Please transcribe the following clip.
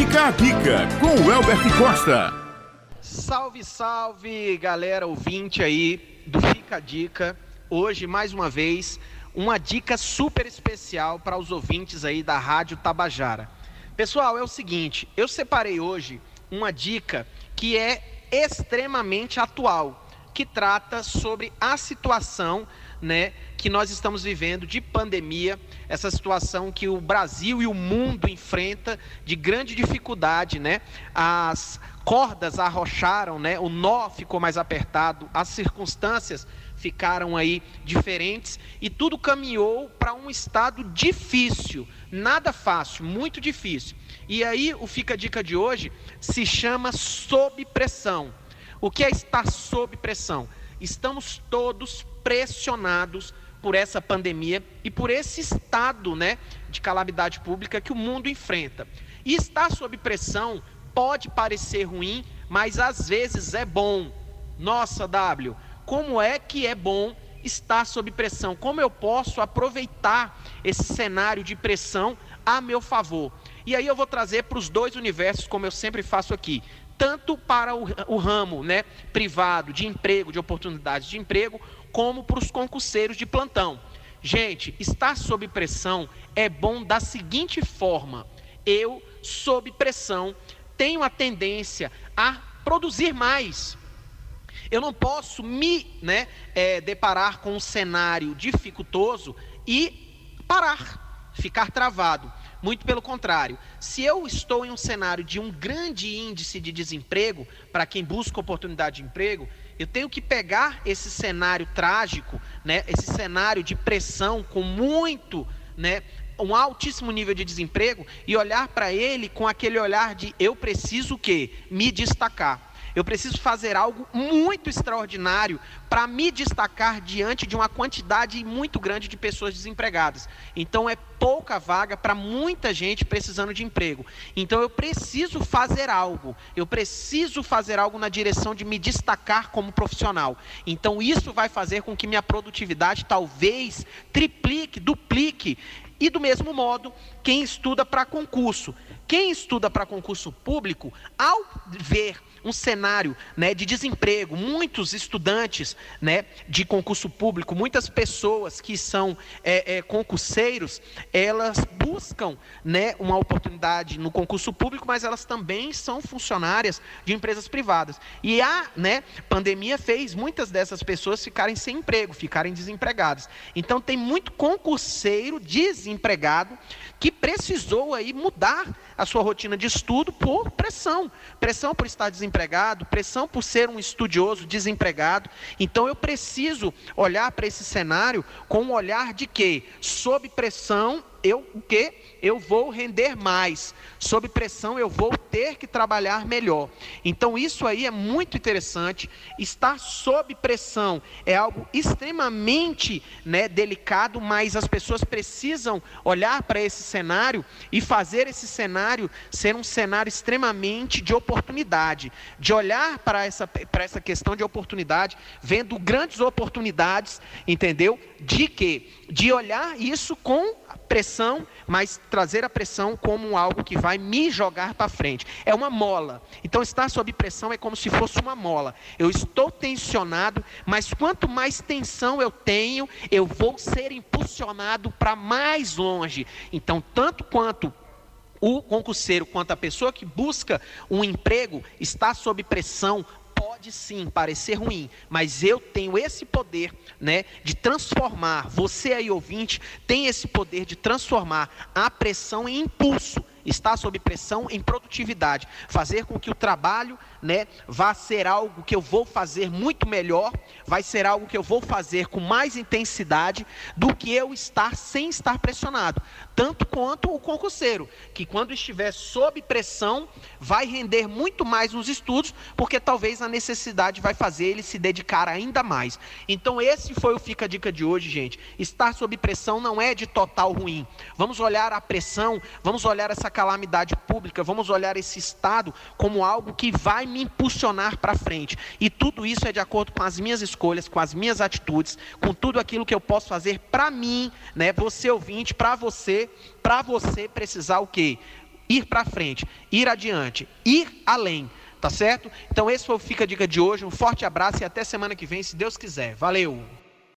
Fica a dica com o Elbert Costa. Salve, salve, galera ouvinte aí do Fica a Dica. Hoje, mais uma vez, uma dica super especial para os ouvintes aí da Rádio Tabajara. Pessoal, é o seguinte, eu separei hoje uma dica que é extremamente atual, que trata sobre a situação, né, que nós estamos vivendo de pandemia, essa situação que o Brasil e o mundo enfrenta de grande dificuldade, né? As cordas arrocharam, né? O nó ficou mais apertado, as circunstâncias ficaram aí diferentes e tudo caminhou para um estado difícil, nada fácil, muito difícil. E aí o fica a dica de hoje se chama sob pressão. O que é estar sob pressão? Estamos todos pressionados por essa pandemia e por esse estado né, de calamidade pública que o mundo enfrenta. E estar sob pressão pode parecer ruim, mas às vezes é bom. Nossa, W, como é que é bom estar sob pressão? Como eu posso aproveitar esse cenário de pressão a meu favor? E aí eu vou trazer para os dois universos, como eu sempre faço aqui, tanto para o, o ramo né, privado de emprego, de oportunidades de emprego, como para os concurseiros de plantão. Gente, estar sob pressão é bom da seguinte forma: eu, sob pressão, tenho a tendência a produzir mais. Eu não posso me né, é, deparar com um cenário dificultoso e parar, ficar travado. Muito pelo contrário, se eu estou em um cenário de um grande índice de desemprego, para quem busca oportunidade de emprego, eu tenho que pegar esse cenário trágico, né, esse cenário de pressão com muito, né, um altíssimo nível de desemprego e olhar para ele com aquele olhar de eu preciso o quê? Me destacar. Eu preciso fazer algo muito extraordinário para me destacar diante de uma quantidade muito grande de pessoas desempregadas. Então é pouca vaga para muita gente precisando de emprego. Então eu preciso fazer algo. Eu preciso fazer algo na direção de me destacar como profissional. Então isso vai fazer com que minha produtividade talvez triplique, duplique. E do mesmo modo, quem estuda para concurso. Quem estuda para concurso público, ao ver um cenário né, de desemprego, muitos estudantes né, de concurso público, muitas pessoas que são é, é, concurseiros, elas buscam né, uma oportunidade no concurso público, mas elas também são funcionárias de empresas privadas. E a né, pandemia fez muitas dessas pessoas ficarem sem emprego, ficarem desempregadas. Então tem muito concurseiro desempregado que precisou aí mudar a sua rotina de estudo por pressão, pressão por estar desempregado, pressão por ser um estudioso desempregado. Então eu preciso olhar para esse cenário com um olhar de que sob pressão eu o que eu vou render mais. Sob pressão eu vou ter que trabalhar melhor. Então isso aí é muito interessante. Estar sob pressão é algo extremamente né, delicado, mas as pessoas precisam olhar para esse cenário e fazer esse cenário ser um cenário extremamente de oportunidade, de olhar para essa, para essa questão de oportunidade, vendo grandes oportunidades, entendeu? De que? De olhar isso com pressão, mas trazer a pressão como algo que vai me jogar para frente. É uma mola. Então, estar sob pressão é como se fosse uma mola. Eu estou tensionado, mas quanto mais tensão eu tenho, eu vou ser impulsionado para mais longe. Então, tanto quanto o concurseiro quanto a pessoa que busca um emprego está sob pressão pode sim parecer ruim, mas eu tenho esse poder, né, de transformar. Você aí ouvinte tem esse poder de transformar a pressão em impulso estar sob pressão em produtividade, fazer com que o trabalho, né, vá ser algo que eu vou fazer muito melhor, vai ser algo que eu vou fazer com mais intensidade do que eu estar sem estar pressionado, tanto quanto o concurseiro, que quando estiver sob pressão, vai render muito mais nos estudos, porque talvez a necessidade vai fazer ele se dedicar ainda mais. Então esse foi o fica dica de hoje, gente. Estar sob pressão não é de total ruim. Vamos olhar a pressão, vamos olhar essa calamidade pública, vamos olhar esse estado como algo que vai me impulsionar para frente. E tudo isso é de acordo com as minhas escolhas, com as minhas atitudes, com tudo aquilo que eu posso fazer para mim, né, você ouvinte, para você, para você precisar o quê? ir para frente, ir adiante, ir além, tá certo? Então esse foi o Fica a Dica de hoje. Um forte abraço e até semana que vem, se Deus quiser. Valeu!